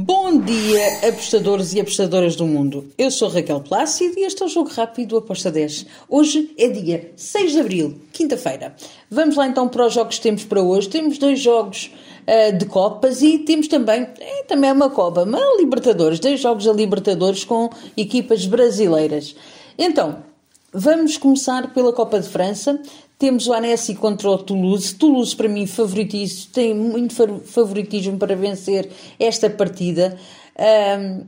Bom dia, apostadores e apostadoras do mundo. Eu sou Raquel Plácido e este é o Jogo Rápido Aposta 10. Hoje é dia 6 de Abril, quinta-feira. Vamos lá então para os jogos que temos para hoje. Temos dois jogos uh, de Copas e temos também, é, também uma Copa, uma Libertadores, dois jogos a Libertadores com equipas brasileiras. Então, vamos começar pela Copa de França. Temos o Annecy contra o Toulouse. Toulouse, para mim, favoritismo, tem muito favoritismo para vencer esta partida. Um,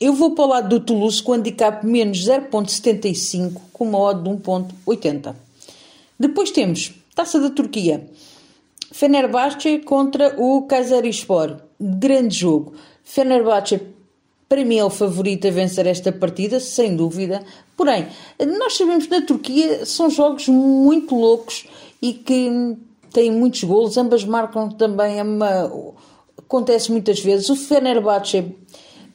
eu vou para o lado do Toulouse com handicap menos 0.75 com uma odd de 1.80. Depois temos Taça da Turquia. Fenerbahçe contra o Kayserispor. Grande jogo. Fenerbahçe para mim é o favorito a vencer esta partida, sem dúvida. Porém, nós sabemos que na Turquia são jogos muito loucos e que têm muitos golos. Ambas marcam também. É uma, acontece muitas vezes. O Fenerbahçe,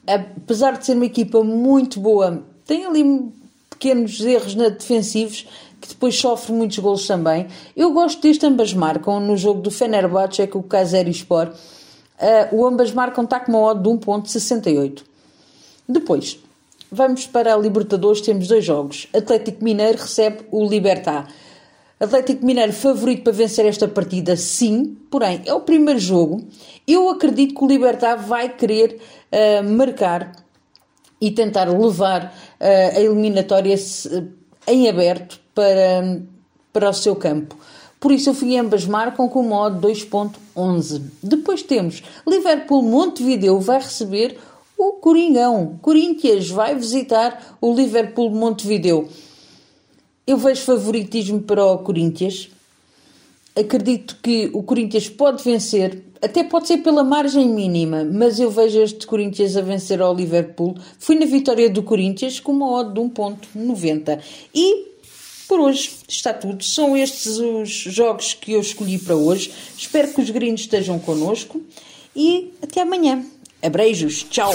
apesar de ser uma equipa muito boa, tem ali pequenos erros na defensivos que depois sofre muitos golos também. Eu gosto deste ambas marcam no jogo do Fenerbahçe com o Kayserispor. Uh, o ambas marcam está com uma odd de 1.68. Depois, vamos para a Libertadores, temos dois jogos. Atlético Mineiro recebe o Libertar. Atlético Mineiro favorito para vencer esta partida, sim, porém é o primeiro jogo. Eu acredito que o Libertar vai querer uh, marcar e tentar levar uh, a eliminatória em aberto para, para o seu campo. Por isso eu fui ambas marcam com o modo 2.11. Depois temos Liverpool Montevideo vai receber o Coringão. Corinthians vai visitar o Liverpool Montevideo. Eu vejo favoritismo para o Corinthians. Acredito que o Corinthians pode vencer, até pode ser pela margem mínima, mas eu vejo este Corinthians a vencer ao Liverpool. Fui na vitória do Corinthians com uma odd de 1.90. E por hoje está tudo. São estes os jogos que eu escolhi para hoje. Espero que os gringos estejam connosco e até amanhã. É Abreijos, tchau!